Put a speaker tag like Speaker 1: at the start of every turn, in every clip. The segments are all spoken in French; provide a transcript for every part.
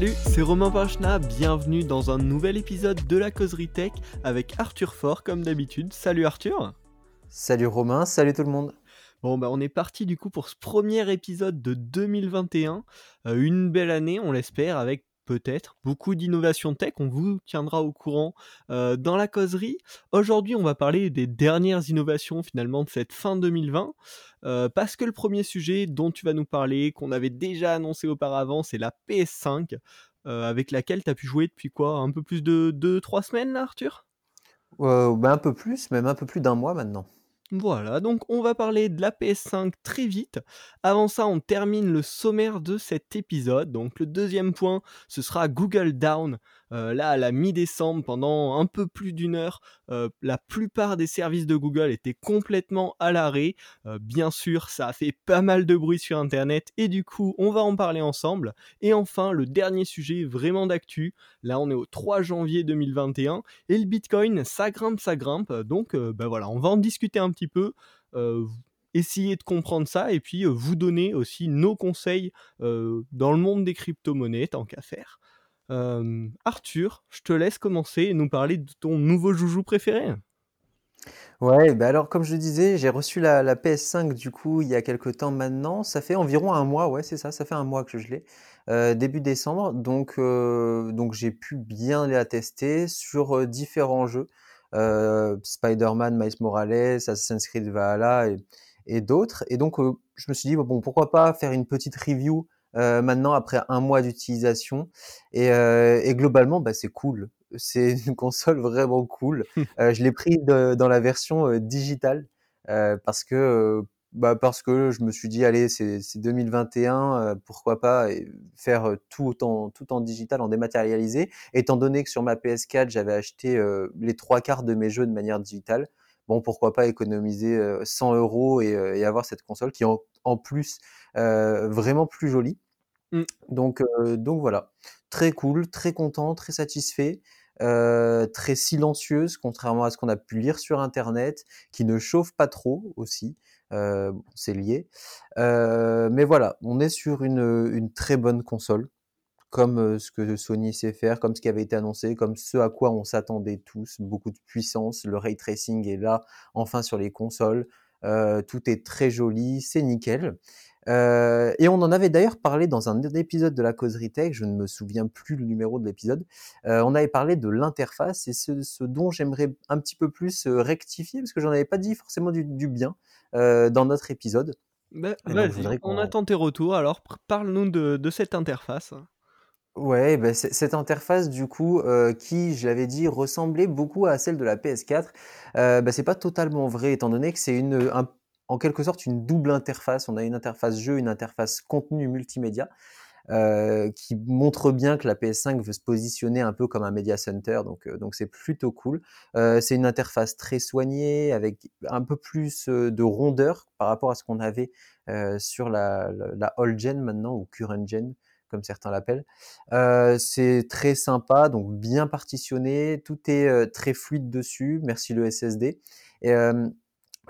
Speaker 1: Salut, c'est Romain Pachna, bienvenue dans un nouvel épisode de la causerie tech avec Arthur Fort comme d'habitude. Salut Arthur.
Speaker 2: Salut Romain, salut tout le monde.
Speaker 1: Bon bah on est parti du coup pour ce premier épisode de 2021, euh, une belle année on l'espère avec peut-être beaucoup d'innovations tech, on vous tiendra au courant euh, dans la causerie. Aujourd'hui on va parler des dernières innovations finalement de cette fin 2020, euh, parce que le premier sujet dont tu vas nous parler, qu'on avait déjà annoncé auparavant, c'est la PS5, avec laquelle tu as pu jouer depuis quoi? Un peu plus de 2-3 semaines Arthur?
Speaker 2: Bah, Un peu plus, même un peu plus d'un mois maintenant.
Speaker 1: Voilà, donc on va parler de la PS5 très vite. Avant ça, on termine le sommaire de cet épisode. Donc le deuxième point, ce sera Google Down. Euh, là, à la mi-décembre, pendant un peu plus d'une heure, euh, la plupart des services de Google étaient complètement à l'arrêt. Euh, bien sûr, ça a fait pas mal de bruit sur Internet et du coup, on va en parler ensemble. Et enfin, le dernier sujet vraiment d'actu. Là, on est au 3 janvier 2021 et le Bitcoin, ça grimpe, ça grimpe. Donc, ben voilà, on va en discuter un petit peu essayer de comprendre ça et puis vous donner aussi nos conseils dans le monde des crypto-monnaies, tant qu'à faire. Arthur, je te laisse commencer et nous parler de ton nouveau joujou préféré.
Speaker 2: Ouais, bah alors comme je disais, j'ai reçu la, PS5 du coup il y a quelques temps maintenant. Ça fait environ un mois, ouais, c'est ça, ça fait un mois que je l'ai, euh, début décembre. Donc, euh, donc j'ai pu bien la tester sur euh, différents jeux. Spider-Man, Miles Morales, Assassin's Creed Valhalla et, et d'autres. Et donc je me suis dit, bon, pourquoi pas faire une petite review euh, maintenant après un mois d'utilisation. Et, euh, et, globalement, bah, c'est cool. C'est une console vraiment cool. euh, je l'ai pris de, dans la version euh, digitale euh, parce que bah parce que je me suis dit allez c'est 2021 pourquoi pas faire tout en tout en digital en dématérialisé étant donné que sur ma PS4 j'avais acheté les trois quarts de mes jeux de manière digitale bon pourquoi pas économiser 100 euros et, et, avoir cette console qui en, en plus vraiment plus jolie. Mmh. Donc, donc voilà, très cool, très content, très satisfait. Euh, très silencieuse, contrairement à ce qu'on a pu lire sur Internet, qui ne chauffe pas trop aussi. Euh, c'est lié. Euh, mais voilà, on est sur une, une très bonne console, comme ce que Sony sait faire, comme ce qui avait été annoncé, comme ce à quoi on s'attendait tous. Beaucoup de puissance, le ray tracing est là, enfin sur les consoles. tout est très joli, c'est nickel. Euh, et on en avait d'ailleurs parlé dans un épisode de la causerie tech, je ne me souviens plus le numéro de l'épisode. Euh, on avait parlé de l'interface et ce, ce dont j'aimerais un petit peu plus rectifier parce que j'en avais pas dit forcément du, du bien dans notre épisode.
Speaker 1: Bah, Vas-y, on attend tes retours. Alors parle-nous de, de, cette interface.
Speaker 2: Ouais, bah, cette interface du coup euh, qui, je l'avais dit, ressemblait beaucoup à celle de la PS4. Euh, bah, c'est pas totalement vrai étant donné que c'est une un en quelque sorte une double interface. On a une interface jeu, une interface contenu multimédia. Euh, qui montre bien que la PS5 veut se positionner un peu comme un media center, donc euh, donc c'est plutôt cool. Euh, c'est une interface très soignée avec un peu plus euh, de rondeur par rapport à ce qu'on avait euh, sur la, la, la old gen maintenant ou current gen comme certains l'appellent. c'est très sympa, donc bien partitionné, tout est très fluide dessus. Merci le SSD. Et,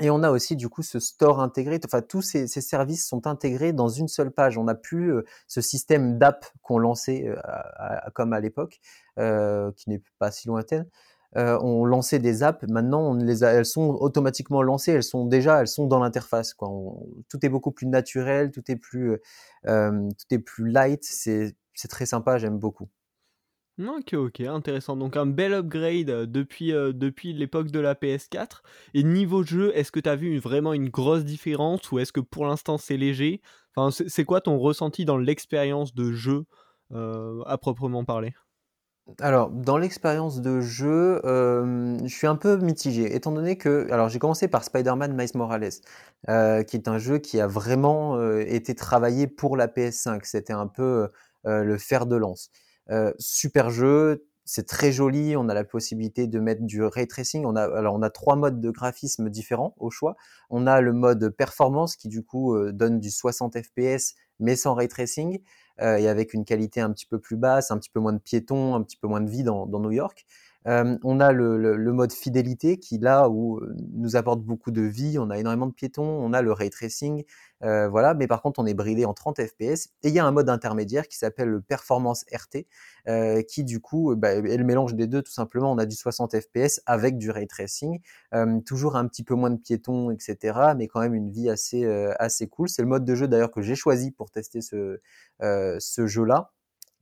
Speaker 2: et on a aussi du coup ce store intégré, enfin tous ces, ces services sont intégrés dans une seule page. On n'a plus euh, ce système d'app qu'on lançait euh, comme à l'époque, euh, qui n'est pas si lointaine. Euh, on lançait des apps, maintenant elles sont automatiquement lancées, elles sont déjà, elles sont dans l'interface. Tout est beaucoup plus naturel, tout est plus, euh, tout est plus light. C'est très sympa, j'aime beaucoup.
Speaker 1: Ok, ok, intéressant. Donc un bel upgrade euh, depuis, euh, depuis l'époque de la PS4. Et niveau jeu, est-ce que tu as vu vraiment une grosse différence ou est-ce que pour l'instant c'est léger? Enfin, c'est quoi ton ressenti dans l'expérience de jeu euh, à proprement parler?
Speaker 2: Alors, dans l'expérience de jeu, euh, je suis un peu mitigé, étant donné que, alors j'ai commencé par Spider-Man Miles Morales, euh, qui est un jeu qui a vraiment euh, été travaillé pour la PS5. C'était un peu le fer de lance. Super jeu, c'est très joli. On a la possibilité de mettre du ray tracing. On a alors on a trois modes de graphisme différents au choix. On a le mode performance qui du coup donne du 60 fps mais sans ray tracing et avec une qualité un petit peu plus basse, un petit peu moins de piétons, un petit peu moins de vie dans, New York. on a le, mode fidélité qui là où nous apporte beaucoup de vie, on a énormément de piétons, on a le ray tracing, voilà, mais par contre on est bridé en 30 fps et il y a un mode intermédiaire qui s'appelle le performance RT qui du coup bah, est le mélange des deux tout simplement, on a du 60 fps avec du ray tracing, toujours un petit peu moins de piétons etc, mais quand même une vie assez assez cool. C'est le mode de jeu d'ailleurs que j'ai choisi pour tester ce ce jeu là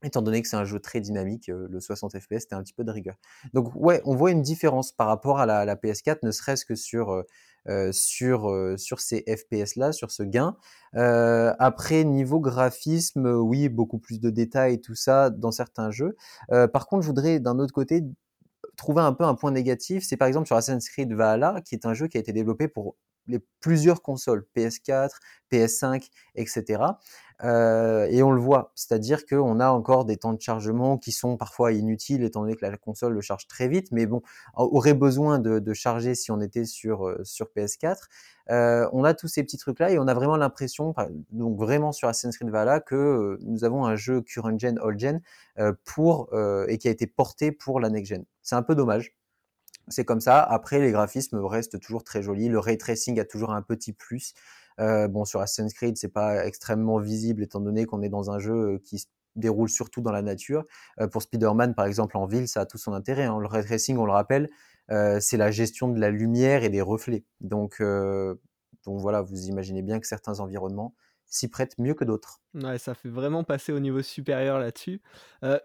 Speaker 2: étant donné que c'est un jeu très dynamique, euh, le 60 FPS, c'était un petit peu de rigueur. Donc ouais, on voit une différence par rapport à la, PS4, ne serait-ce que sur, euh, euh, sur, sur ces FPS-là, sur ce gain. après, niveau graphisme, oui, beaucoup plus de détails et tout ça dans certains jeux. par contre, je voudrais d'un autre côté trouver un peu un point négatif. C'est par exemple sur Assassin's Creed Valhalla, qui est un jeu qui a été développé pour les plusieurs consoles, PS4, PS5, etc. Euh, et on le voit, c'est-à-dire qu'on a encore des temps de chargement qui sont parfois inutiles étant donné que la console le charge très vite, mais bon, aurait besoin de, charger si on était sur, euh, sur PS4. Euh, on a tous ces petits trucs-là et on a vraiment l'impression, donc vraiment sur Assassin's Creed Valhalla, que nous avons un jeu current gen, old gen pour et qui a été porté pour la next gen. C'est un peu dommage. C'est comme ça. Après, les graphismes restent toujours très jolis. Le ray tracing a toujours un petit plus. Euh, bon, sur Assassin's Creed, c'est pas extrêmement visible étant donné qu'on est dans un jeu euh, qui se déroule surtout dans la nature. Euh, pour Spider-Man, par exemple, en ville, ça a tout son intérêt. Hein. Le ray tracing, on le rappelle, c'est la gestion de la lumière et des reflets. Donc, donc voilà, vous imaginez bien que certains environnements s'y prêtent mieux que d'autres.
Speaker 1: Ouais, ça fait vraiment passer au niveau supérieur là-dessus.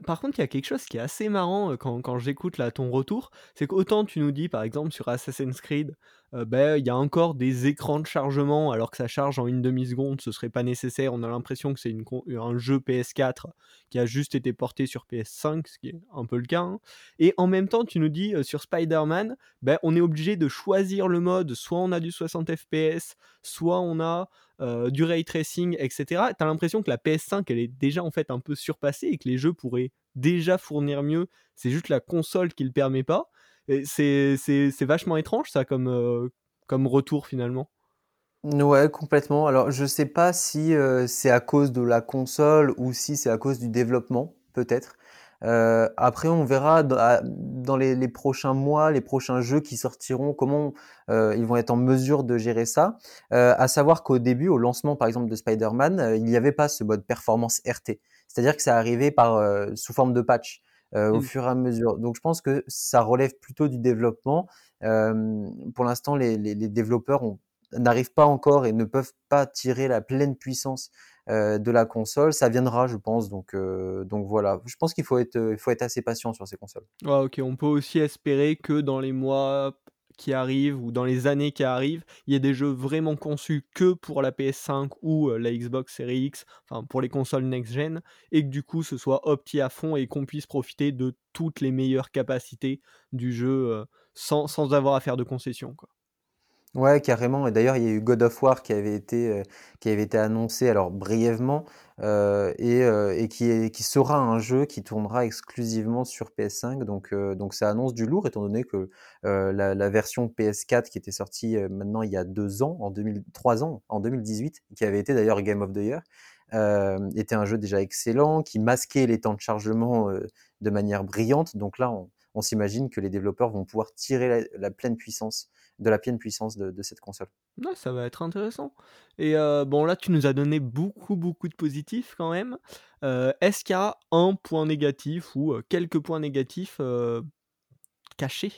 Speaker 1: par contre, il y a quelque chose qui est assez marrant quand, quand j'écoute là ton retour, c'est qu'autant tu nous dis par exemple sur Assassin's Creed, ben, il y a encore des écrans de chargement alors que ça charge en une demi-seconde, ce serait pas nécessaire. On a l'impression que c'est un jeu PS4 qui a juste été porté sur PS5, ce qui est un peu le cas. Hein. Et en même temps, tu nous dis sur Spider-Man, ben, on est obligé de choisir le mode, soit on a du 60 FPS, soit on a du ray tracing, etc. Tu as l'impression que la PS5, elle est déjà en fait un peu surpassée et que les jeux pourraient déjà fournir mieux. C'est juste la console qui le permet pas. C'est vachement étrange ça comme, euh, comme retour finalement.
Speaker 2: Ouais, complètement. Alors, je sais pas si euh, c'est à cause de la console ou si c'est à cause du développement, peut-être. Euh, après, on verra dans, les, prochains mois, les prochains jeux qui sortiront, comment ils vont être en mesure de gérer ça. à savoir qu'au début, au lancement par exemple de Spider-Man, il n'y avait pas ce mode performance RT. C'est-à-dire que ça arrivait par, sous forme de patch. au mmh. fur et à mesure. Donc je pense que ça relève plutôt du développement. pour l'instant, les, les, développeurs n'arrivent pas encore et ne peuvent pas tirer la pleine puissance de la console. Ça viendra, je pense. Donc, donc voilà. Je pense qu'il faut être, il faut être assez patient sur ces consoles.
Speaker 1: ok, on peut aussi espérer que dans les mois qui arrivent ou dans les années qui arrivent, il y ait des jeux vraiment conçus que pour la PS5 ou la Xbox Series X, enfin pour les consoles next-gen, et que du coup ce soit opti à fond et qu'on puisse profiter de toutes les meilleures capacités du jeu sans, sans avoir à faire de concessions. Quoi.
Speaker 2: Ouais, carrément. Et d'ailleurs, il y a eu God of War qui avait été, euh, qui avait été annoncé, alors brièvement, euh, et, euh, et qui, est, qui sera un jeu qui tournera exclusivement sur PS5. Donc, donc ça annonce du lourd, étant donné que la, la version PS4 qui était sortie maintenant il y a deux ans, en 2003 ans, en 2018, qui avait été d'ailleurs Game of the Year, était un jeu déjà excellent, qui masquait les temps de chargement de manière brillante. Donc là, on, on s'imagine que les développeurs vont pouvoir tirer la, pleine puissance, de la pleine puissance de, cette console.
Speaker 1: Ouais, ça va être intéressant. Et euh, bon, là, tu nous as donné beaucoup, beaucoup de positifs quand même. Euh, est-ce qu'il y a un point négatif ou euh, quelques points négatifs cachés?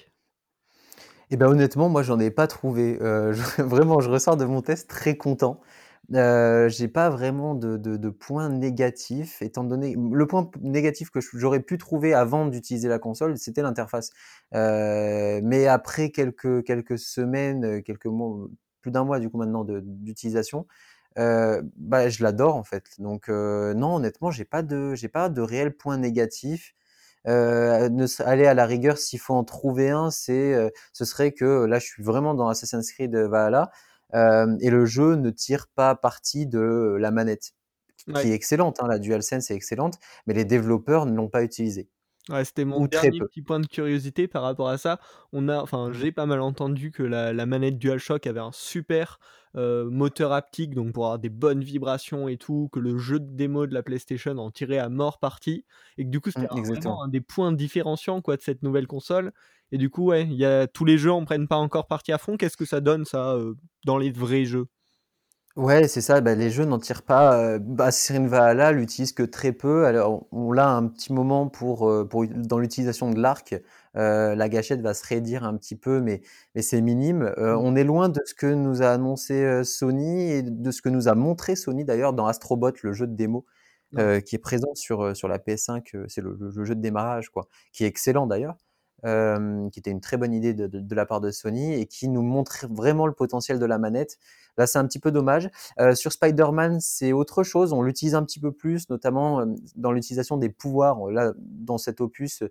Speaker 2: Eh ben honnêtement, moi j'en ai pas trouvé. vraiment, je ressors de mon test très content. J'ai pas vraiment de, de, de points négatifs, étant donné le point négatif que j'aurais pu trouver avant d'utiliser la console, c'était l'interface. Mais après quelques quelques semaines, quelques mois, plus d'un mois du coup maintenant d'utilisation, bah je l'adore en fait. Donc non, honnêtement, j'ai pas de j'ai pas de réel point négatif. Aller à la rigueur s'il faut en trouver un, c'est ce serait que là je suis vraiment dans Assassin's Creed Valhalla. Euh, et le jeu ne tire pas parti de la manette, qui est excellente. Hein, la DualSense est excellente, mais les développeurs ne l'ont pas utilisée.
Speaker 1: Ouais, c'était mon dernier petit point de curiosité par rapport à ça. On a enfin,
Speaker 2: Mmh.
Speaker 1: j'ai pas mal entendu que la la manette DualShock avait un super, moteur haptique, donc pour avoir des bonnes vibrations et tout, que le jeu de démo de la PlayStation en tirait à mort parti et que du coup, c'était
Speaker 2: Mmh,
Speaker 1: un vraiment
Speaker 2: exactement.
Speaker 1: un des points différenciants, quoi, de cette nouvelle console et du coup, ouais, il y a tous les jeux en prennent pas encore partie à fond. Qu'est-ce que ça donne ça, dans les vrais jeux?
Speaker 2: Ouais, c'est ça, bah, les jeux n'en tirent pas, heu, bah, Valhalla l'utilise que très peu. Alors, on l'a un petit moment pour, dans l'utilisation de l'arc, la gâchette va se raidir un petit peu, mais mais c'est minime.
Speaker 1: Mmh.
Speaker 2: on est loin de ce que nous a annoncé, Sony et de ce que nous a montré Sony d'ailleurs dans Astro Bot, le jeu de démo, qui est présent sur, la PS5, heu, c'est le jeu de démarrage quoi, qui est excellent d'ailleurs, hem, qui était une très bonne idée de de de la part de Sony et qui nous montre vraiment le potentiel de la manette. Là, c'est un petit peu dommage. Heu, sur Spider-Man, c'est autre chose, on l'utilise un petit peu plus, notamment, hem, dans l'utilisation des pouvoirs. Là, dans cet opus,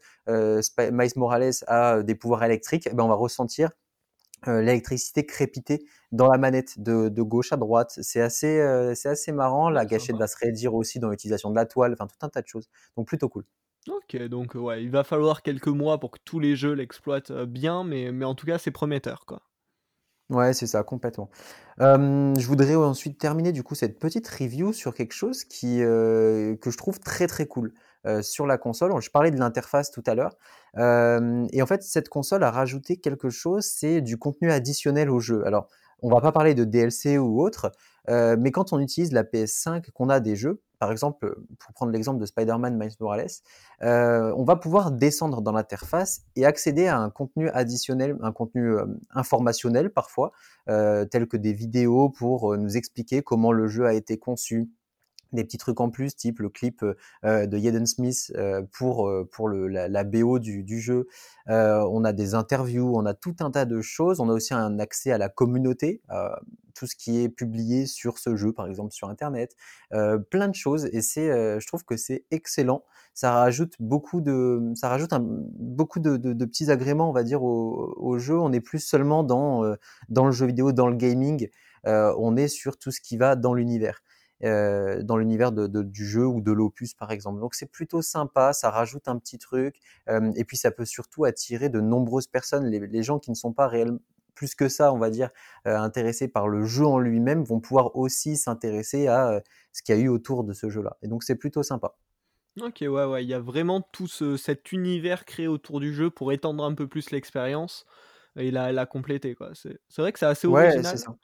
Speaker 2: Spi Miles Morales a des pouvoirs électriques, et ben, on va ressentir, l'électricité crépiter dans la manette de de gauche à droite. C'est assez, c'est assez marrant. La gâchette va se raidir aussi dans l'utilisation de la toile, enfin tout un tas de choses, donc plutôt cool.
Speaker 1: OK, donc ouais, il va falloir quelques mois pour que tous les jeux l'exploitent, heu, bien, mais mais en tout cas, c'est prometteur, quoi.
Speaker 2: Ouais, c'est ça, complètement. Je voudrais ensuite terminer du coup cette petite review sur quelque chose qui, heu, que je trouve très, très cool, sur la console. Je parlais de l'interface tout à l'heure, et en fait, cette console a rajouté quelque chose, c'est du contenu additionnel au jeu. Alors, on va pas parler de DLC ou autre, heu, mais quand on utilise la PS5, qu'on a des jeux, par exemple, pour prendre l'exemple de Spider-Man Miles Morales, heu, on va pouvoir descendre dans l'interface et accéder à un contenu additionnel, un contenu, hem, informationnel parfois, tel que des vidéos pour, nous expliquer comment le jeu a été conçu. Des petits trucs en plus, type le clip, heu heu, de Jaden Smith, heu, pour, pour le la BO du du jeu. On a des interviews, on a tout un tas de choses. On a aussi un accès à la communauté, tout ce qui est publié sur ce jeu, par exemple sur internet, plein de choses et je trouve que c'est excellent. Ça rajoute beaucoup de ça rajoute beaucoup de de petits agréments, on va dire, au au jeu. On n'est plus seulement dans, dans le jeu vidéo, dans le gaming, on est sur tout ce qui va dans l'univers, heu, dans l'univers de de du jeu ou de l'opus, par exemple. Donc c'est plutôt sympa, ça rajoute un petit truc, hem et puis ça peut surtout attirer de nombreuses personnes. Les les gens qui ne sont pas réellement plus que ça, on va dire, heu, intéressés par le jeu en lui-même, vont pouvoir aussi s'intéresser à, ce qu'il y a eu autour de ce jeu-là et donc c'est plutôt sympa.
Speaker 1: OK, ouais, ouais, il y a vraiment tout ce cet univers créé autour du jeu pour étendre un peu plus l'expérience et la la compléter. C'est vrai que c'est assez
Speaker 2: Ouais, c'est
Speaker 1: original.
Speaker 2: ça.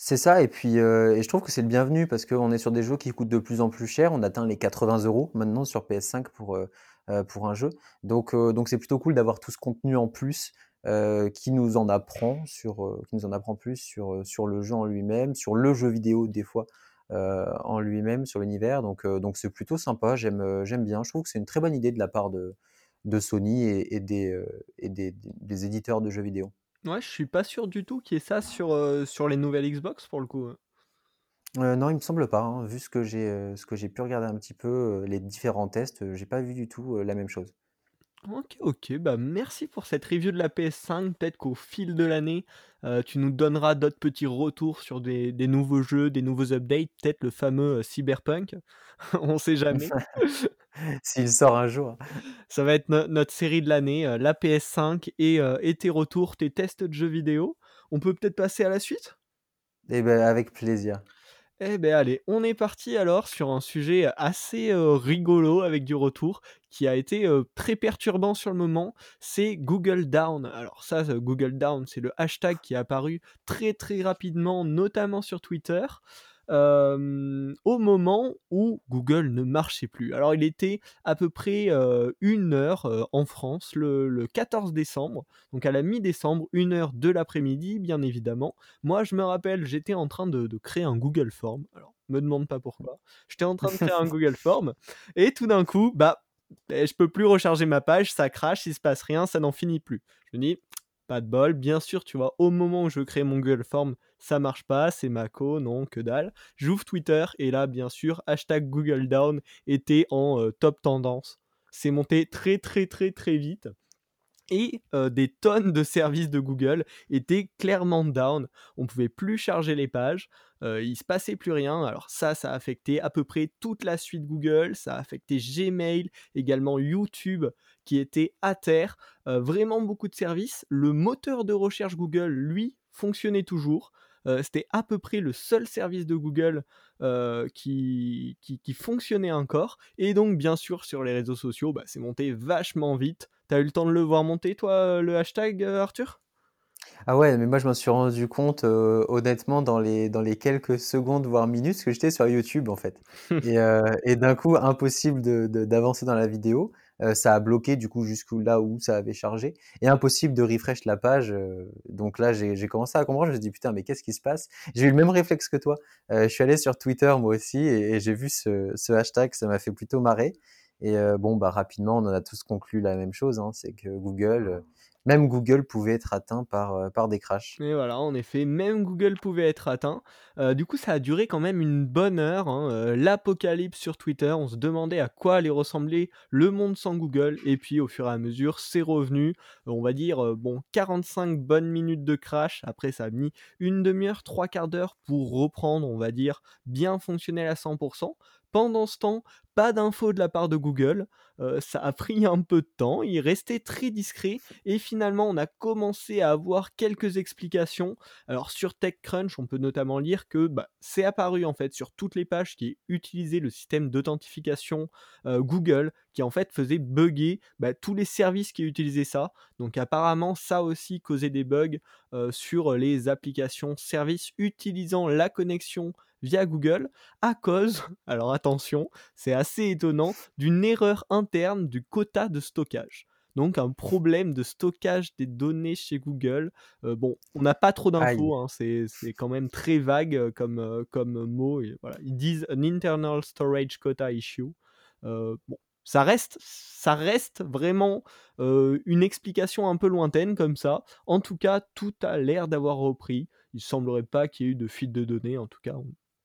Speaker 2: C'est ça et puis, et je trouve que c'est le bienvenu parce qu'on est sur des jeux qui coûtent de plus en plus cher. On atteint les 80 € maintenant sur PS5 pour, heu heu, pour un jeu. Donc c'est plutôt cool d'avoir tout ce contenu en plus, qui nous en apprend plus sur, le jeu en lui-même, sur le jeu vidéo des fois, en lui-même, sur l'univers. Donc c'est plutôt sympa, j'aime, bien. Je trouve que c'est une très bonne idée de la part de Sony et des éditeurs de jeux vidéo.
Speaker 1: Ouais, je suis pas sûr du tout qu'il y ait ça sur, heu, sur les nouvelles Xbox pour le coup, heu.
Speaker 2: Heu, non, il me semble pas, hein, vu ce que j'ai, heu, ce que j'ai pu regarder un petit peu, les différents tests, heu, j'ai pas vu du tout, la même chose.
Speaker 1: OK, OK, bah, merci pour cette review de la PS5. Peut-être qu'au fil de l'année, tu nous donneras d'autres petits retours sur des des nouveaux jeux, des nouveaux updates, peut-être le fameux, Cyberpunk, on sait jamais.
Speaker 2: S'il sort un jour.
Speaker 1: Ça va être no notre série de l'année, heu, la PS5 et et tes retours, tes tests de jeux vidéo. On peut peut-être passer à la suite?
Speaker 2: Et beh, avec plaisir.
Speaker 1: Eh beh, allez, on est parti alors sur un sujet, assez, heu, rigolo avec du retour, qui a été, heu, très perturbant sur le moment, c'est Google Down. Alors ça, Google Down, c'est le hashtag qui est apparu très, très rapidement, notamment sur Twitter, au moment où Google ne marchait plus. Alors il était à peu près, heu, 01:00, heu, en France le le 14 décembre, donc à la mi-décembre, 01:00 de l'après-midi, bien évidemment. Moi, je me rappelle, j'étais en train de de créer un Google Form, alors me demande pas pourquoi. J'étais en train de créer un Google Form et tout d'un coup, bah, beh, je peux plus recharger ma page, ça crache, il se passe rien, ça n'en finit plus. Je me dis: «Pas de bol», bien sûr, tu vois, au moment où je crée mon Google Form, ça marche pas, c'est Maco, non, que dalle. J'ouvre Twitter et là, bien sûr, hashtag Google Down était en, heu, top tendance. C'est monté très, très, très, très vite et des tonnes de services de Google étaient clairement down. On pouvait plus charger les pages, il se passait plus rien. Alors ça, ça a affecté à peu près toute la suite Google, ça a affecté Gmail, également YouTube qui était à terre. vraiment beaucoup de services. Le moteur de recherche Google, lui, fonctionnait toujours. C'était à peu près le seul service de Google qui, qui, fonctionnait encore. Et donc, bien sûr, sur les réseaux sociaux, bah, c'est monté vachement vite. T'as eu le temps de le voir monter, toi, le hashtag, Arthur?
Speaker 2: Ah ouais, mais moi je m'en suis rendu compte honnêtement dans les, dans les quelques secondes, voire minutes, que j'étais sur YouTube en fait. Et, d'un coup, impossible d'avancer dans la vidéo. Ça a bloqué du coup jusqu'où là où ça avait chargé. Et impossible de refresh la page. donc là, j'ai commencé à comprendre. Je me suis dit, putain, mais qu'est-ce qui se passe? J'ai eu le même réflexe que toi. je suis allé sur Twitter moi aussi et, j'ai vu ce, ce hashtag, ça m'a fait plutôt marrer. Et bon, bah rapidement, on en a tous conclu la même chose, hein, c'est que Google même Google pouvait être atteint par, euh, par des crashs.
Speaker 1: Et voilà, en effet, même Google pouvait être atteint. Euh, du coup, ça a duré quand même une bonne heure. Hein, euh, l'apocalypse sur Twitter, on se demandait à quoi allait ressembler le monde sans Google. Et puis, au fur et à mesure, c'est revenu. on va dire, bon, 45 bonnes minutes de crash. Après, ça a mis une demi-heure, trois quarts d'heure pour reprendre, on va dire, bien fonctionnel à 100%. Pendant ce temps, d'infos de la part de Google. ça a pris un peu de temps. Il restait très discret. Et finalement, on a commencé à avoir quelques explications. Alors, sur TechCrunch, on peut notamment lire que bah, c'est apparu en fait sur toutes les pages qui utilisaient le système d'authentification Google, qui en fait faisait bugger bah, tous les services qui utilisaient ça. Donc, apparemment, ça aussi causait des bugs sur les applications services utilisant la connexion via Google à cause, alors attention, c'est assez étonnant, d'une erreur interne du quota de stockage. Donc un problème de stockage des données chez Google. Euh, bon, on n'a pas trop d'infos, hein, c'est, quand même très vague euh, comme, euh, comme mot. voilà. Ils disent an internal storage quota issue. bon, ça reste, ça reste vraiment une explication un peu lointaine comme ça. En tout cas, tout a l'air d'avoir repris. Il semblerait pas qu'il y ait eu de fuite de données. En tout cas,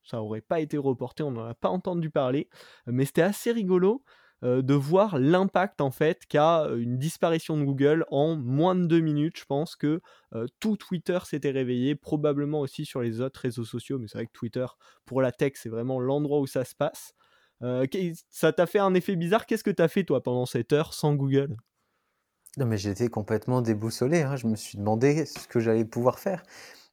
Speaker 1: ça aurait pas été reporté, on n'en a pas entendu parler, mais c'était assez rigolo de voir l'impact en fait qu'a une disparition de Google en moins de deux minutes. Je pense que tout Twitter s'était réveillé, probablement aussi sur les autres réseaux sociaux, mais c'est vrai que Twitter pour la tech c'est vraiment l'endroit où ça se passe. ça t'a fait un effet bizarre? Qu'est-ce que t'as fait toi pendant cette heure sans Google?
Speaker 2: Non mais j'étais complètement déboussolé. Hein. Je me suis demandé ce que j'allais pouvoir faire.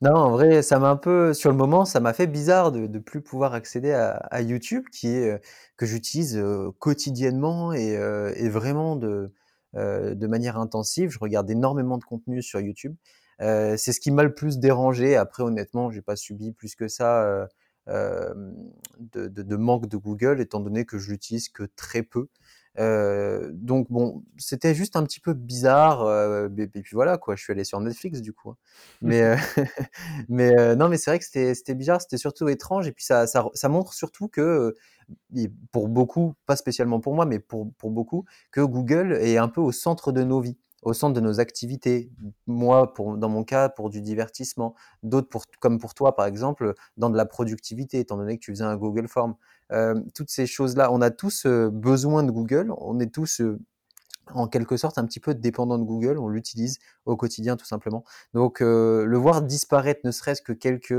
Speaker 2: Non, en vrai, ça m'a un peu sur le moment, ça m'a fait bizarre de ne plus pouvoir accéder à YouTube qui est, euh, que j'utilise, euh, quotidiennement et euh, et vraiment de, de manière intensive. Je regarde énormément de contenu sur YouTube. c'est ce qui m'a le plus dérangé. Après honnêtement, j'ai pas subi plus que ça, de de manque de Google étant donné que je l'utilise que très peu. Euh, donc bon, c'était juste un petit peu bizarre. Euh, et, puis voilà quoi, je suis allé sur Netflix du coup. Hein. Mais euh, mais non, mais c'est vrai que c'était bizarre, c'était surtout étrange. Et puis ça, ça, ça montre surtout que pour beaucoup, pas spécialement pour moi, mais pour pour beaucoup, que Google est un peu au centre de nos vies au centre de nos activités. Moi, pour, dans mon cas, pour du divertissement. D'autres, pour, comme pour toi, par exemple, dans de la productivité, étant donné que tu faisais un Google Form. Euh, toutes ces choses-là, on a tous euh, besoin de Google. On est tous euh, en quelque sorte un petit peu dépendant de Google, on l'utilise au quotidien tout simplement. Donc le voir disparaître ne serait-ce que quelques,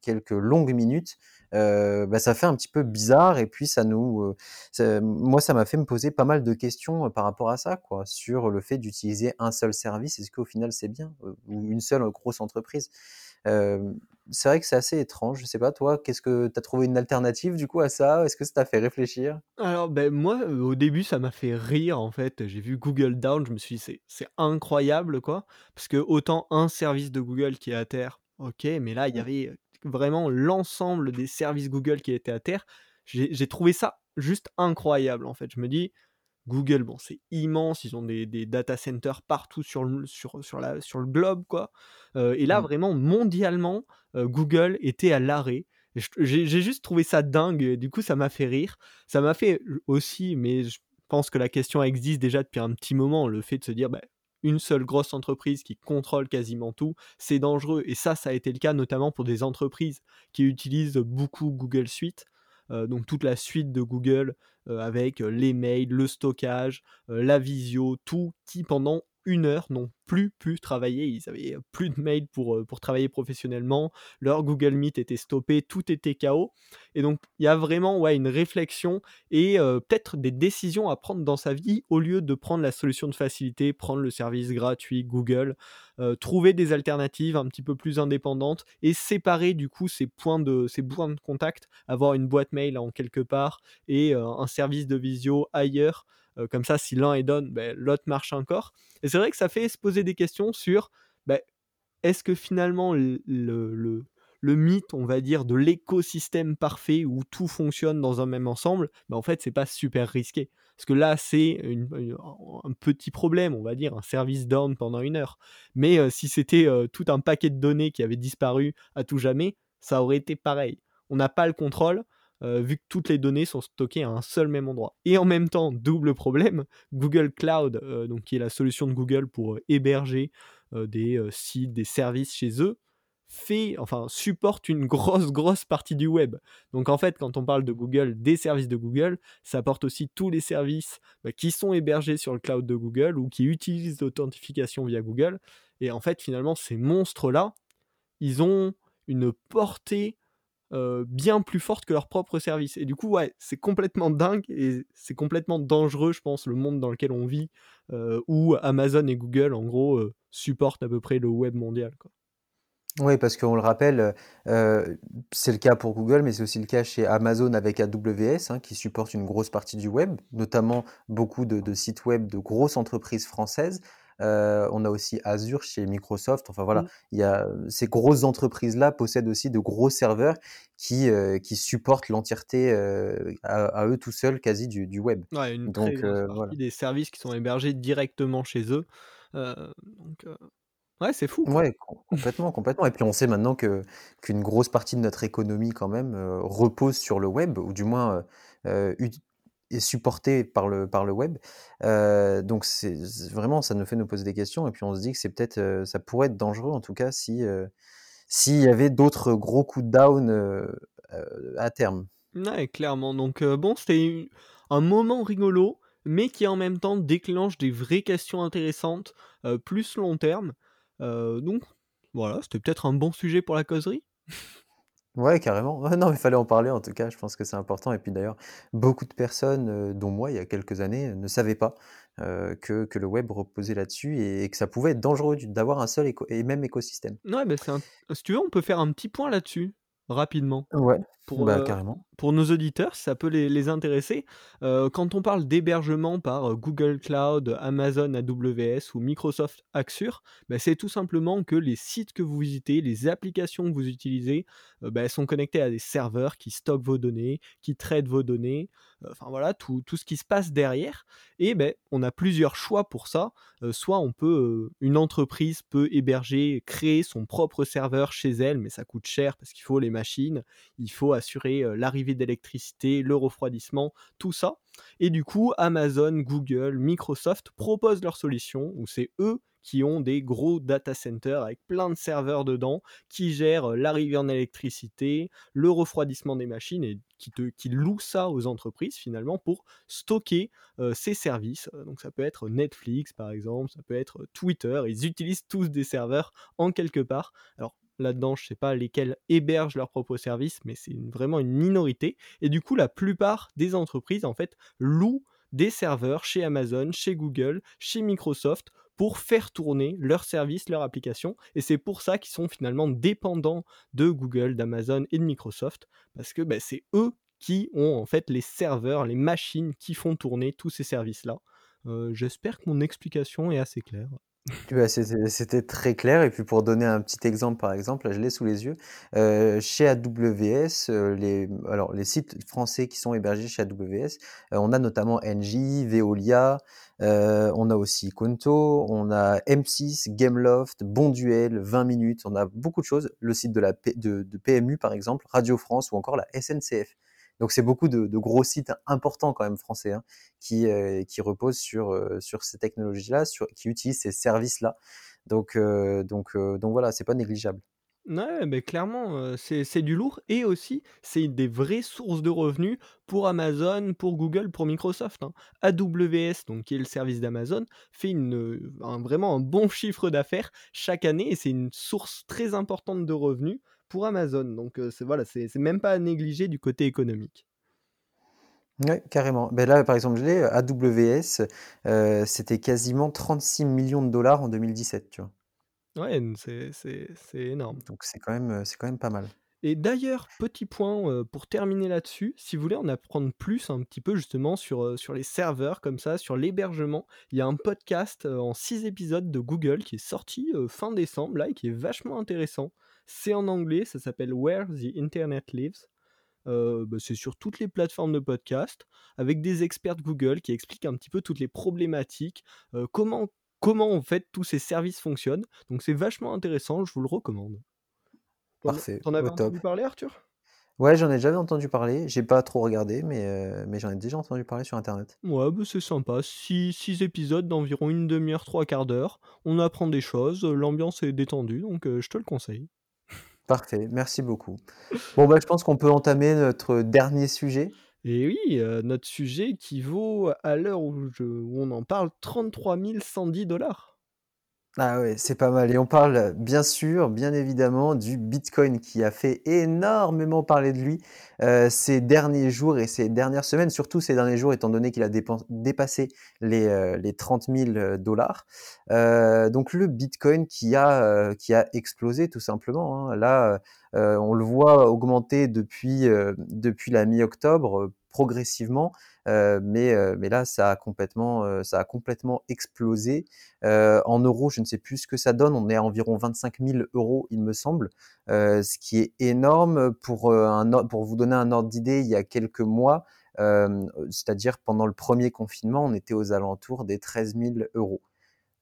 Speaker 2: quelques longues minutes, euh, bah, ça fait un petit peu bizarre et puis ça nous, euh, moi ça m'a fait me poser pas mal de questions euh, par rapport à ça, quoi, sur le fait d'utiliser un seul service. Est-ce qu'au final c'est bien ou une seule grosse entreprise? C'est vrai que c'est assez étrange. Je sais pas toi, qu'est-ce que tu as trouvé une alternative du coup à ça? Est-ce que ça t'a fait réfléchir?
Speaker 1: Alors ben moi au début ça m'a fait rire en fait. J'ai vu Google Down, je me suis dit c'est incroyable quoi, parce que autant un service de Google qui est à terre, ok, mais là il y mmh. avait vraiment l'ensemble des services Google qui étaient à terre. J'ai trouvé ça juste incroyable en fait. Je me dis, Google, bon, c'est immense, ils ont des, data centers partout sur le, sur, sur la, sur le globe, quoi. Euh, et là, mmh. vraiment, mondialement, euh, Google était à l'arrêt. J'ai juste trouvé ça dingue, et du coup, ça m'a fait rire. Ça m'a fait aussi, mais je pense que la question existe déjà depuis un petit moment, le fait de se dire, bah, une seule grosse entreprise qui contrôle quasiment tout, c'est dangereux. Et ça, ça a été le cas notamment pour des entreprises qui utilisent beaucoup Google Suite. Euh, donc toute la suite de Google euh, avec euh, les mails, le stockage, la visio, tout qui pendant une heure, n'ont plus pu travailler. Ils avaient plus de mails pour, euh, pour travailler professionnellement. Leur Google Meet était stoppé, tout était chaos. Et donc, il y a vraiment ouais, une réflexion et euh, peut-être des décisions à prendre dans sa vie au lieu de prendre la solution de facilité, prendre le service gratuit Google, euh, trouver des alternatives un petit peu plus indépendantes et séparer du coup ces points de, ces points de contact, avoir une boîte mail en quelque part et un service de visio ailleurs euh, comme ça, si l'un est down, ben, l'autre marche encore. Et c'est vrai que ça fait se poser des questions sur ben, est-ce que finalement le, le, mythe, on va dire, de l'écosystème parfait où tout fonctionne dans un même ensemble, ben, en fait, c'est pas super risqué. Parce que là, c'est un petit problème, on va dire, un service down pendant une heure. Mais euh, si c'était euh, tout un paquet de données qui avait disparu à tout jamais, ça aurait été pareil. On n'a pas le contrôle. Euh, vu que toutes les données sont stockées à un seul même endroit. Et en même temps, double problème, Google Cloud, euh, donc qui est la solution de Google pour euh, héberger des sites, des services chez eux, fait, enfin, supporte une grosse, grosse partie du web. Donc en fait, quand on parle de Google, des services de Google, ça apporte aussi tous les services bah, qui sont hébergés sur le cloud de Google ou qui utilisent l'authentification via Google. Et en fait, finalement, ces monstres-là, ils ont une portée bien plus forte que leur propre service. Et du coup, ouais, c'est complètement dingue et c'est complètement dangereux, je pense, le monde dans lequel on vit, où Amazon et Google, en gros, supportent à peu près le web mondial. Quoi.
Speaker 2: Oui, parce qu'on le rappelle, c'est le cas pour Google, mais c'est aussi le cas chez Amazon avec AWS, hein, qui supporte une grosse partie du web, notamment beaucoup de, de sites web de grosses entreprises françaises. Euh, on a aussi Azure chez Microsoft. Enfin voilà, mmh. il y a ces grosses entreprises-là possèdent aussi de gros serveurs qui, euh, qui supportent l'entièreté euh, à, eux tout seuls quasi du, web.
Speaker 1: Ouais, une Donc voilà. des services qui sont hébergés directement chez eux. donc ouais, c'est fou.
Speaker 2: Ouais, complètement, complètement. Et puis on sait maintenant que qu'une grosse partie de notre économie quand même repose sur le web, ou du moins est supporté par le, par le web. donc c'est vraiment, ça nous fait nous poser des questions et puis on se dit que c'est peut-être, ça pourrait être dangereux en tout cas si s'il y avait d'autres gros coups de down à terme.
Speaker 1: Ouais, clairement. Donc bon, c'était un moment rigolo, mais qui en même temps déclenche des vraies questions intéressantes, plus long terme. donc voilà, c'était peut-être un bon sujet pour la causerie.
Speaker 2: Ouais, carrément. non, mais il fallait en parler en tout cas, je pense que c'est important et puis d'ailleurs, beaucoup de personnes, dont moi il y a quelques années, ne savaient pas, que que le web reposait là-dessus et que ça pouvait être dangereux d'avoir un seul et même écosystème.
Speaker 1: Ouais, mais c'est si tu veux, on peut faire un petit point là-dessus rapidement.
Speaker 2: Ouais, pour, bah, carrément.
Speaker 1: Pour nos auditeurs, ça peut les, intéresser. quand on parle d'hébergement par Google Cloud, Amazon AWS ou Microsoft Azure, bah, c'est tout simplement que les sites que vous visitez, les applications que vous utilisez, bah, sont connectés à des serveurs qui stockent vos données, qui traitent vos données, enfin voilà, tout, tout, ce qui se passe derrière. Et ben, on a plusieurs choix pour ça. soit on peut, une entreprise peut héberger, créer son propre serveur chez elle, mais ça coûte cher parce qu'il faut les machines, il faut assurer l'arrivée d'électricité, le refroidissement, tout ça. Et du coup, Amazon, Google, Microsoft proposent leur solution où c'est eux qui ont des gros data centers avec plein de serveurs dedans, qui gèrent l'arrivée en électricité, le refroidissement des machines et qui, louent ça aux entreprises finalement pour stocker ces services. Donc ça peut être Netflix par exemple, ça peut être Twitter, ils utilisent tous des serveurs en quelque part. Alors là-dedans, je ne sais pas lesquels hébergent leurs propres services, mais c'est vraiment une minorité. Et du coup, la plupart des entreprises, en fait, louent des serveurs chez Amazon, chez Google, chez Microsoft pour faire tourner leurs services, leurs applications. Et c'est pour ça qu'ils sont finalement dépendants de Google, d'Amazon et de Microsoft, parce que bah, c'est eux qui ont en fait les serveurs, les machines qui font tourner tous ces services-là. Euh, j'espère que mon explication est assez claire.
Speaker 2: C'était très clair et puis pour donner un petit exemple, par exemple, là je l'ai sous les yeux, euh, chez AWS, euh, les alors les sites français qui sont hébergés chez AWS, euh, on a notamment Engie, Veolia, on a aussi Conto, on a M6, Gameloft, Bonduel, 20 minutes, on a beaucoup de choses. Le site de la de PMU par exemple, Radio France ou encore la SNCF. Donc c'est beaucoup de, gros sites importants quand même français hein, qui, euh, qui reposent sur, euh, ces technologies-là, qui utilisent ces services-là. Donc, euh, donc, donc voilà, c'est pas négligeable.
Speaker 1: Ouais, beh, clairement, c'est du lourd et aussi, c'est des vraies sources de revenus pour Amazon, pour Google, pour Microsoft, hein. AWS, donc qui est le service d'Amazon, fait un vraiment un bon chiffre d'affaires chaque année et c'est une source très importante de revenus pour Amazon. Donc heu, c'est voilà, c'est même pas à négliger du côté économique.
Speaker 2: Ouais, carrément. Beh, là, par exemple, je l'ai, AWS, heu, c'était quasiment 36 millions de dollars en 2017, tu vois?
Speaker 1: Ouais, c'est énorme.
Speaker 2: Donc c'est quand même, quand même pas mal.
Speaker 1: Et d'ailleurs, petit point, pour terminer là-dessus, si vous voulez en apprendre plus un petit peu justement sur, sur les serveurs comme ça, sur l'hébergement, il y a un podcast, en 6 épisodes de Google qui est sorti, fin décembre là et qui est vachement intéressant. C'est en anglais, ça s'appelle Where the Internet Lives. Heu, bah, c'est sur toutes les plateformes de podcast, avec des experts de Google qui expliquent un petit peu toutes les problématiques, heu, comment comment en fait tous ces services fonctionnent. Donc c'est vachement intéressant, je vous le recommande.
Speaker 2: Parfait,
Speaker 1: tu en
Speaker 2: au
Speaker 1: avais
Speaker 2: top.
Speaker 1: entendu parler Arthur?
Speaker 2: Ouais, j'en ai déjà entendu parler, j'ai pas trop regardé, mais heu, mais j'en ai déjà entendu parler sur internet.
Speaker 1: Ouais, bah, c'est sympa, six 6 épisodes d'environ une demi heure, trois quarts d'heure. On apprend des choses, l'ambiance est détendue, donc je te le conseille.
Speaker 2: Parfait, merci beaucoup. Bon, bah, je pense qu'on peut entamer notre dernier sujet.
Speaker 1: Et oui, heu, notre sujet qui vaut, à l'heure où on en parle, 33 110 $.
Speaker 2: Ah ouais, c'est pas mal et on parle, bien sûr, bien évidemment, du bitcoin qui a fait énormément parler de lui, heu, ces derniers jours et ces dernières semaines, surtout ces derniers jours étant donné qu'il a dépassé les, heu, les 30 000 $. Heu, donc le bitcoin qui a, qui a explosé tout simplement, hein. Là, on le voit augmenter depuis, depuis la mi-octobre, progressivement, mais heu, mais là ça a complètement, heu, ça a complètement explosé. En euros, je ne sais plus ce que ça donne, on est à environ 25 000 €, il me semble, ce qui est énorme pour, un vous donner un ordre d'idée, il y a quelques mois, c'est-à-dire pendant le 1er confinement, on était aux alentours des 13 000 €.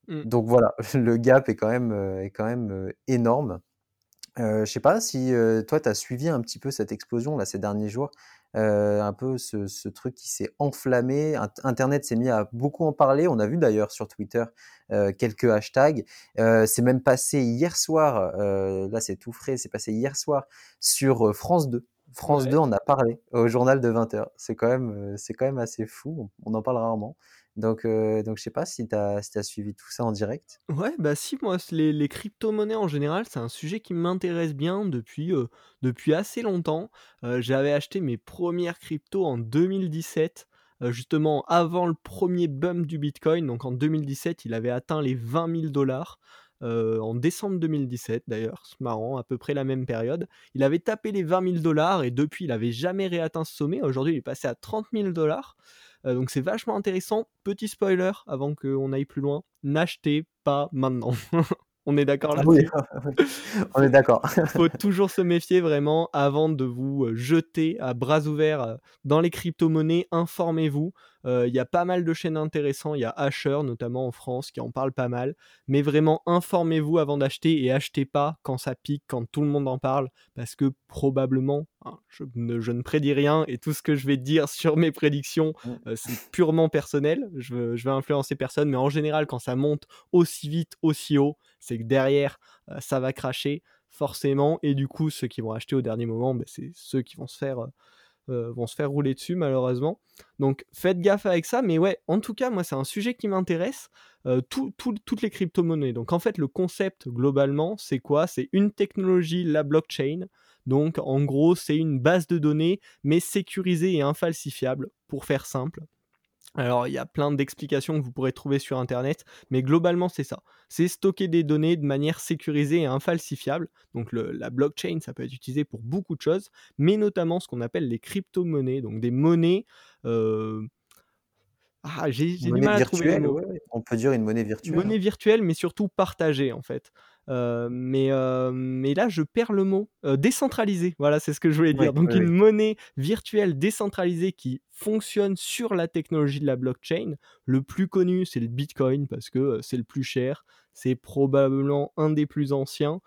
Speaker 1: Mmh.
Speaker 2: Donc voilà, le gap est quand même, heu, est quand même, heu, énorme. Je sais pas si, toi tu as suivi un petit peu cette explosion là ces derniers jours? Heu, un peu ce ce truc qui s'est enflammé, int internet s'est mis à beaucoup en parler. On a vu d'ailleurs sur Twitter, heu, quelques hashtags. Heu, c'est même passé hier soir, là c'est tout frais, c'est passé hier soir sur, France 2. France 2
Speaker 1: Ouais.
Speaker 2: en a parlé au journal de 20:00. C'est quand même, quand assez fou, on on en parle rarement. Donc heu, donc je sais pas si tu as si suivi tout ça en direct?
Speaker 1: Ouais, bah, si, moi les les cryptomonnaies en général, c'est un sujet qui m'intéresse bien depuis, heu, depuis assez longtemps. Heu, j'avais acheté mes 1res cryptos en 2017, heu, justement avant le 1er bump du bitcoin, donc en 2017, il avait atteint les 20 000 $, heu, en décembre 2017 d'ailleurs, c'est marrant, à peu près la même période. Il avait tapé les 20 000 $ et depuis il avait jamais réatteint ce sommet. Aujourd'hui, il est passé à 30 000 $, heu, donc c'est vachement intéressant. Petit spoiler avant qu'on aille plus loin, n'achetez pas maintenant. On est d'accord
Speaker 2: Ah oui,
Speaker 1: là-dessus?
Speaker 2: on est d'accord.
Speaker 1: Faut toujours se méfier vraiment avant de vous, heu, jeter à bras ouverts, heu, dans les cryptomonnaies, informez-vous. Heu, il y a pas mal de chaînes intéressants, il y a Asher notamment en France qui en parle pas mal, mais vraiment informez-vous avant d'acheter et achetez pas quand ça pique, quand tout le monde en parle. Parce que probablement, hein, je ne je ne prédis rien et tout ce que je vais dire sur mes prédictions,
Speaker 2: Mmh.
Speaker 1: heu, c'est purement personnel. Je je veux influencer personne, mais en général quand ça monte aussi vite, aussi haut, c'est que derrière, heu, ça va crasher forcément. Et du coup ceux qui vont acheter au dernier moment, beh, c'est ceux qui vont se faire, heu, vont se faire rouler dessus malheureusement. Donc faites gaffe avec ça, mais ouais, en tout cas moi c'est un sujet qui m'intéresse, tout toutes les cryptomonnaies. Donc en fait le concept globalement, c'est quoi? C'est une technologie, la blockchain, donc en gros c'est une base de données, mais sécurisée et infalsifiable, pour faire simple. Alors il y a plein d'explications que vous pourrez trouver sur internet, mais globalement c'est ça. C'est stocker des données de manière sécurisée et infalsifiable. Donc le la blockchain, ça peut être utilisé pour beaucoup de choses, mais notamment ce qu'on appelle les cryptomonnaies, donc des monnaies, heu ah, j'ai du
Speaker 2: Monnaie
Speaker 1: mal à trouver
Speaker 2: ouais, on peut dire une monnaie virtuelle,
Speaker 1: Monnaie
Speaker 2: hein.
Speaker 1: virtuelle, mais surtout partagée en fait. Heu, mais heu, mais là je perds le mot, heu, décentralisée, voilà, c'est ce que je voulais
Speaker 2: Ouais,
Speaker 1: dire. Donc une monnaie virtuelle décentralisée qui fonctionne sur la technologie de la blockchain. Le plus connu, c'est le bitcoin parce que, c'est le plus cher, c'est probablement un des plus anciens,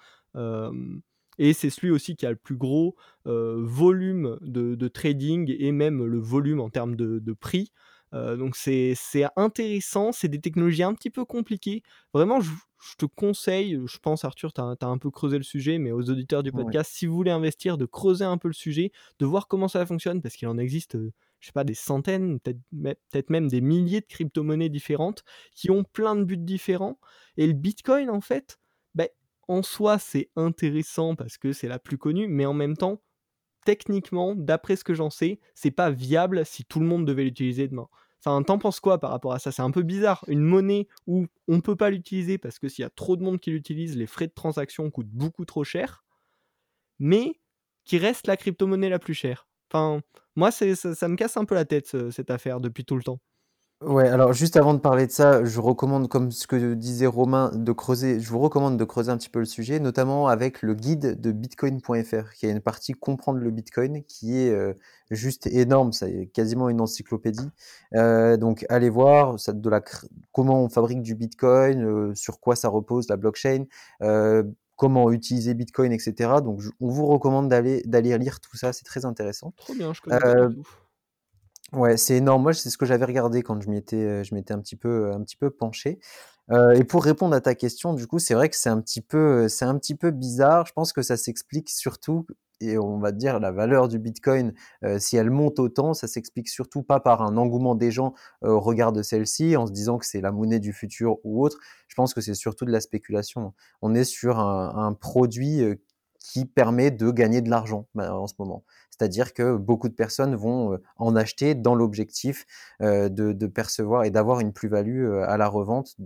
Speaker 1: et c'est celui aussi qui a le plus gros, volume de de trading et même le volume en termes de de prix. Donc c'est c'est intéressant, c'est des technologies un petit peu compliquées. Vraiment je je te conseille, je pense Arthur, tu as, un peu creusé le sujet, mais aux auditeurs du
Speaker 2: Ouais.
Speaker 1: podcast, si vous voulez investir, de creuser un peu le sujet, de voir comment ça fonctionne, parce qu'il en existe, euh, je sais pas, des centaines, peut-être mê- peut-être même des milliers de crypto-monnaies différentes qui ont plein de buts différents. Et le Bitcoin, en fait, ben, en soi, c'est intéressant parce que c'est la plus connue, mais en même temps, techniquement, d'après ce que j'en sais, c'est pas viable si tout le monde devait l'utiliser demain. Enfin, t'en penses quoi par rapport à ça? C'est un peu bizarre. Une monnaie où on peut pas l'utiliser parce que s'il y a trop de monde qui l'utilise, les frais de transaction coûtent beaucoup trop cher, mais qui reste la crypto-monnaie la plus chère. Enfin, moi, ça, me casse un peu la tête, ce- cette affaire, depuis tout le temps.
Speaker 2: Ouais, alors juste avant de parler de ça, je recommande, comme ce que disait Romain, de creuser, je vous recommande de creuser un petit peu le sujet, notamment avec le guide de bitcoin.fr, qui a une partie comprendre le bitcoin, qui est euh, juste énorme, ça est quasiment une encyclopédie. Euh, donc allez voir ça, de la, comment on fabrique du bitcoin, euh, sur quoi ça repose, la blockchain, comment utiliser bitcoin, etc. Donc je- on vous recommande d'aller lire tout ça, c'est très intéressant.
Speaker 1: Trop bien, je connais tout.
Speaker 2: Ouais, c'est énorme. Moi, c'est ce que j'avais regardé quand je m'y étais, heu, je m'étais un petit peu, un petit peu penché. Heu et pour répondre à ta question, du coup, c'est vrai que c'est un petit peu, c'est un petit peu bizarre. Je pense que ça s'explique surtout et on va dire la valeur du bitcoin, si elle monte autant, ça s'explique surtout pas par un engouement des gens, heu, au regard de celle-ci, en se disant que c'est la monnaie du futur ou autre. Je pense que c'est surtout de la spéculation. On est sur un un produit, qui permet de gagner de l'argent, bah, en ce moment. C'est-à-dire que beaucoup de personnes vont euh, en acheter dans l'objectif euh, de, percevoir et d'avoir une plus-value euh, à la revente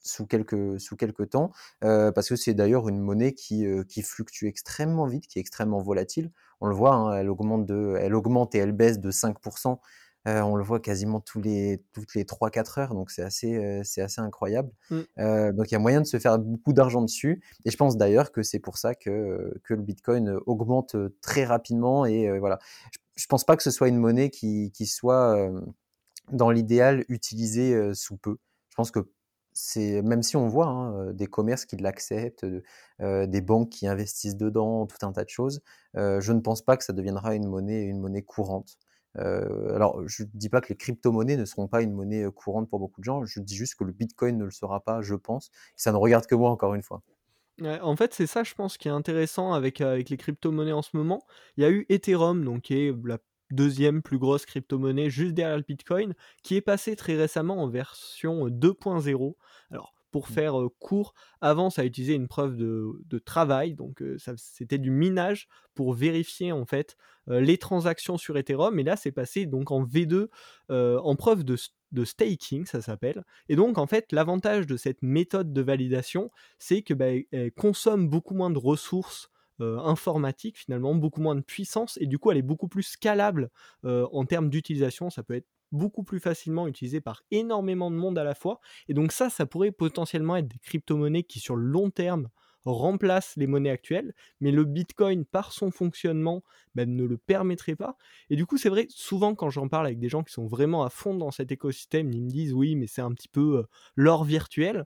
Speaker 2: sous quelques, temps, parce que c'est d'ailleurs une monnaie qui, fluctue extrêmement vite, qui est extrêmement volatile. On le voit, hein, elle, augmente elle augmente et elle baisse de 5%. Euh, on le voit quasiment tous les, toutes les 3-4 heures, donc c'est assez, euh, c'est assez incroyable.
Speaker 1: Mm.
Speaker 2: Euh, donc il y a moyen de se faire beaucoup d'argent dessus, et je pense d'ailleurs que c'est pour ça que, que le Bitcoin augmente très rapidement, et voilà. Je, je pense pas que ce soit une monnaie qui, qui soit, dans l'idéal, utilisée sous peu. Je pense que c'est même si on voit hein, des commerces qui l'acceptent, euh, des banques qui investissent dedans, tout un tas de choses, euh, je ne pense pas que ça deviendra une monnaie, une monnaie courante. Euh, alors, je ne dis pas que les crypto-monnaies ne seront pas une monnaie courante pour beaucoup de gens, je dis juste que le Bitcoin ne le sera pas, je pense. Et ça ne regarde que moi, encore une fois.
Speaker 1: En fait, c'est ça, je pense, qui est intéressant avec, avec les crypto-monnaies en ce moment. Il y a eu Ethereum, donc qui est la deuxième plus grosse crypto-monnaie juste derrière le Bitcoin, qui est passé très récemment en version 2.0. Alors, pour faire euh, court, avant ça utilisait une preuve de, de travail, donc ça- c'était du minage pour vérifier en fait les transactions sur Ethereum, et là c'est passé donc en V2 euh, en preuve de, staking, ça s'appelle. Et donc en fait l'avantage de cette méthode de validation, c'est que bah, elle consomme beaucoup moins de ressources euh, informatiques finalement, beaucoup moins de puissance, et du coup elle est beaucoup plus scalable euh, en termes d'utilisation. Ça peut être beaucoup plus facilement utilisé par énormément de monde à la fois. Et donc ça, ça pourrait potentiellement être des crypto-monnaies qui sur le long terme remplacent les monnaies actuelles, mais le Bitcoin, par son fonctionnement, ne le permettrait pas. Et du coup, c'est vrai, souvent quand j'en parle avec des gens qui sont vraiment à fond dans cet écosystème, ils me disent oui, mais c'est un petit peu l'or virtuel.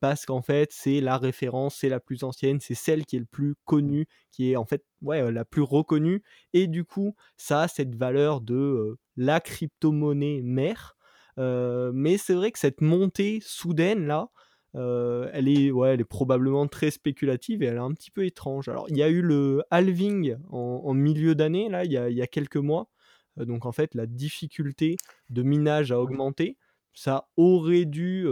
Speaker 1: Parce qu'en fait, c'est la référence, c'est la plus ancienne, c'est celle qui est le plus connue, qui est en fait ouais, la plus reconnue. Et du coup, ça a cette valeur de la crypto-monnaie mère. Mais c'est vrai que cette montée soudaine là, elle, est, ouais, elle est probablement très spéculative et elle est un petit peu étrange. Alors, il y a eu le halving en, milieu d'année, là, il y, a, il y a quelques mois. Donc, en fait, la difficulté de minage a augmenté. Ça aurait dû.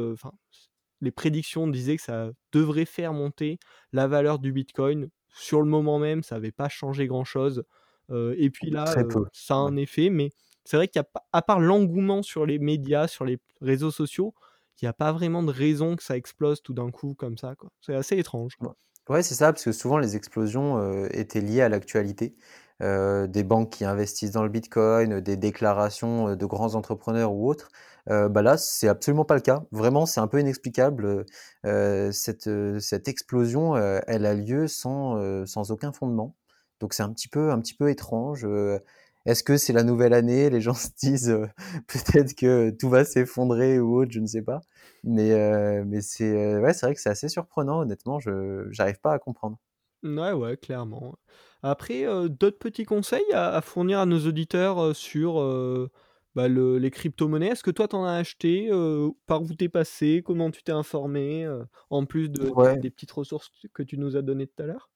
Speaker 1: Les prédictions disaient que ça devrait faire monter la valeur du Bitcoin. Sur le moment même, ça n'avait pas changé grand-chose. Euh, et puis là, euh, ça a un effet, mais c'est vrai qu'à part l'engouement sur les médias, sur les réseaux sociaux, il n'y a pas vraiment de raison que ça explose tout d'un coup comme ça. C'est assez étrange.
Speaker 2: Ouais, Ouais, c'est ça, parce que souvent les explosions euh, étaient liées à l'actualité. Euh, des banques qui investissent dans le Bitcoin, des déclarations euh, de grands entrepreneurs ou autres. Euh, bah là, c'est absolument pas le cas. Vraiment, c'est un peu inexplicable. Euh, cette, explosion, elle a lieu sans, sans aucun fondement. Donc c'est un petit peu, un petit peu étrange. Est-ce que c'est la nouvelle année? Les gens se disent peut-être que tout va s'effondrer ou autre, je ne sais pas. Mais, mais c'est euh, ouais, vrai que c'est assez surprenant, honnêtement, je j'arrive pas à comprendre.
Speaker 1: Ouais, ouais, clairement. Après, euh, d'autres petits conseils à, à fournir à nos auditeurs euh, sur euh, bah, le les cryptomonnaies? Est-ce que toi tu en as acheté? Par où tu es passé? Comment tu t'es informé? En plus de des
Speaker 2: Ouais.
Speaker 1: des petites ressources que tu nous as données tout à l'heure?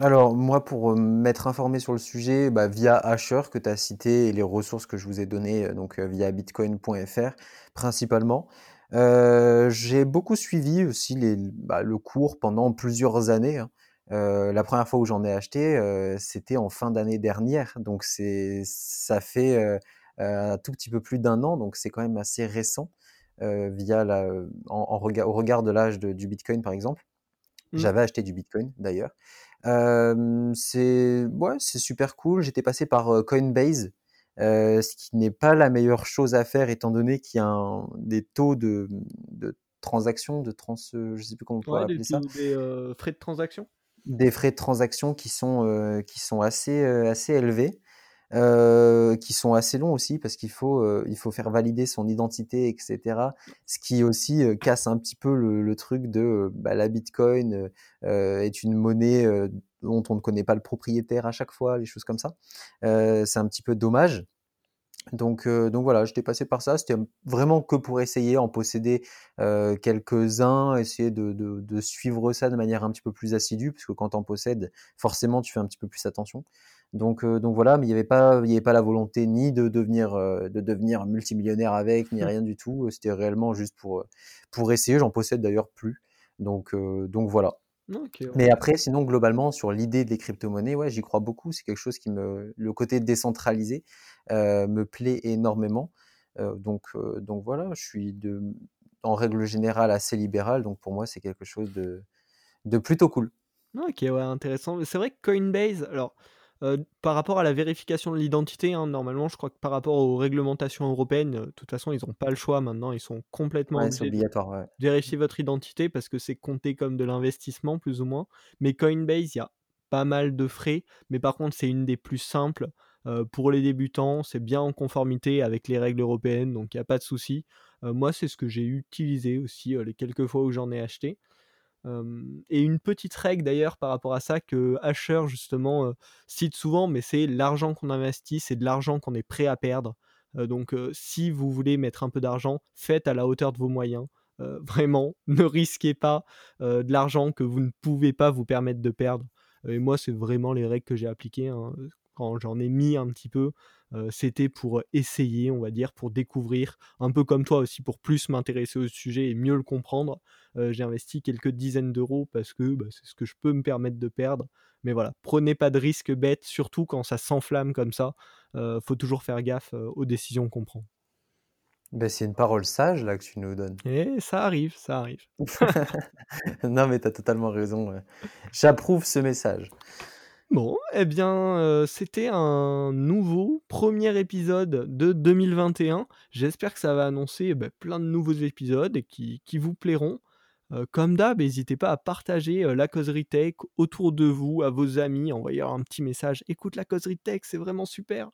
Speaker 2: Alors moi pour, m'être informé sur le sujet, bah, via Asher que tu as cité et les ressources que je vous ai données, donc, via bitcoin.fr principalement. J'ai beaucoup suivi aussi les bah, le cours pendant plusieurs années, hein. Heu, la 1re fois où j'en ai acheté, heu, c'était en fin d'année dernière, donc ça fait, heu, un tout petit peu plus d'1 an, donc c'est quand même assez récent, via la, heu, en en rega au regard de l'âge du bitcoin par exemple.
Speaker 1: Mmh.
Speaker 2: J'avais acheté du bitcoin d'ailleurs. C'est ouais, super cool. J'étais passé par, Coinbase, ce qui n'est pas la meilleure chose à faire étant donné qu'il y a un des taux de, mmh, de trans je sais plus comment on
Speaker 1: Ouais, des
Speaker 2: appeler ça.
Speaker 1: des, frais de transaction?
Speaker 2: Des frais de transaction qui sont, heu, qui sont assez, heu, assez élevés, heu, qui sont assez longs aussi parce qu'il faut, faut faire valider son identité et cetera. Ce qui aussi, casse un petit peu le truc de, bah, la bitcoin, est une monnaie, dont on ne connaît pas le propriétaire à chaque fois, les choses comme ça. C'est un petit peu dommage. Donc heu, donc voilà, j'étais passé par ça, c'était, vraiment que pour essayer, en posséder, heu, quelques-uns, essayer de de de suivre ça de manière un petit peu plus assidue, puisque quand tu en possèdes, forcément tu fais un petit peu plus attention. Donc heu, donc voilà, mais il y avait pas il avait pas la volonté ni de devenir, heu, de devenir multimillionnaire avec, ni rien du tout, c'était réellement juste pour, pour essayer. J'en possède d'ailleurs plus, donc donc voilà.
Speaker 1: Ouais.
Speaker 2: Mais après sinon globalement sur l'idée des cryptomonnaies, ouais, j'y crois beaucoup, c'est quelque chose qui me le côté décentralisé, heu, me plaît énormément. Heu, donc heu, donc voilà, je suis de, en règle générale assez libéral, donc pour moi c'est quelque chose de de plutôt cool.
Speaker 1: OK, ouais, intéressant. C'est vrai que Coinbase, alors, heu, par rapport à la vérification de l'identité, hein, normalement, je crois que par rapport aux réglementations européennes, heu, de toute façon, ils ont pas le choix maintenant, ils sont complètement
Speaker 2: Ouais, obligatoire, ouais.
Speaker 1: vérifier votre identité parce que c'est compté comme de l'investissement plus ou moins. Mais Coinbase, il y a pas mal de frais, mais par contre, c'est une des plus simples, heu, pour les débutants, c'est bien en conformité avec les règles européennes, donc il y a pas de souci. Moi, c'est ce que j'ai utilisé aussi, les quelques fois où j'en ai acheté. Et une petite règle d'ailleurs par rapport à ça que Asher justement, cite souvent, mais c'est l'argent qu'on investit, c'est de l'argent qu'on est prêt à perdre. Donc si vous voulez mettre un peu d'argent, faites à la hauteur de vos moyens. Vraiment, ne risquez pas, de l'argent que vous ne pouvez pas vous permettre de perdre. Et moi, c'est vraiment les règles que j'ai appliquées, hein, quand j'en ai mis un petit peu, c'était pour, essayer, on va dire, pour découvrir, un peu comme toi aussi, pour plus m'intéresser au sujet et mieux le comprendre. J'ai investi quelques dizaines d'euros parce que, bah, c'est ce que je peux me permettre de perdre. Mais voilà, prenez pas de risques bêtes, surtout quand ça s'enflamme comme ça. Heu, faut toujours faire gaffe, aux décisions qu'on prend.
Speaker 2: Beh, c'est une parole sage là que tu nous donnes.
Speaker 1: Et ça arrive, ça arrive.
Speaker 2: Non, mais tu as totalement raison. J'approuve ce message.
Speaker 1: Bon, et bien, heu, c'était un nouveau 1er épisode de 2021. J'espère que ça va annoncer, bah, plein de nouveaux épisodes qui qui vous plairont. Heu, comme d'hab, hésitez pas à partager, heu, La Causerie Tech autour de vous, à vos amis, envoyer un petit message: «Écoute La Causerie Tech, c'est vraiment super!»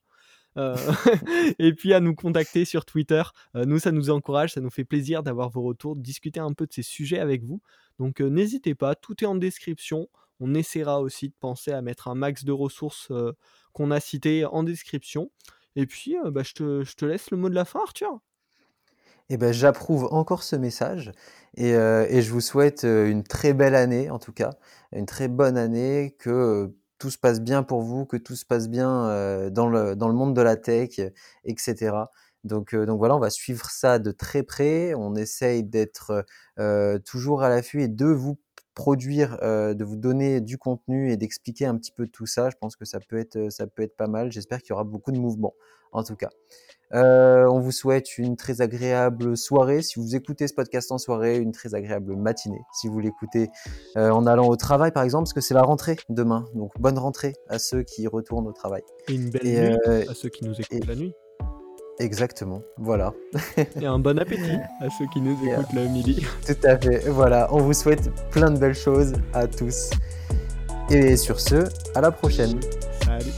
Speaker 1: et puis à nous contacter sur Twitter. Nous, ça nous encourage, ça nous fait plaisir d'avoir vos retours, de discuter un peu de ces sujets avec vous. Donc n'hésitez pas, tout est en description. On essaiera aussi de penser à mettre un max de ressources, heu, qu'on a citées en description. Et puis, heu, bah, je te laisse le mot de la fin, Arthur.
Speaker 2: Et bah, j'approuve encore ce message et et je vous souhaite, une très belle année en tout cas, une très bonne année, que, tout se passe bien pour vous, que tout se passe bien, dans le dans le monde de la tech et cetera. Donc donc voilà, on va suivre ça de très près. On essaye d'être, toujours à l'affût et de vous produire, heu, de vous donner du contenu et d'expliquer un petit peu tout ça. Je pense que ça peut être, ça peut être pas mal. J'espère qu'il y aura beaucoup de mouvements, en tout cas. Heu, on vous souhaite une très agréable soirée si vous écoutez ce podcast en soirée, une très agréable matinée si vous l'écoutez, heu, en allant au travail par exemple, parce que c'est la rentrée demain. Donc bonne rentrée à ceux qui retournent au travail
Speaker 1: Et une belle
Speaker 2: et
Speaker 1: nuit à ceux qui nous
Speaker 2: et
Speaker 1: écoutent la nuit.
Speaker 2: Exactement, voilà.
Speaker 1: Et un bon appétit à ceux qui nous écoutent le midi.
Speaker 2: tout à fait, voilà. On vous souhaite plein de belles choses à tous et sur ce, à la prochaine.
Speaker 1: Salut.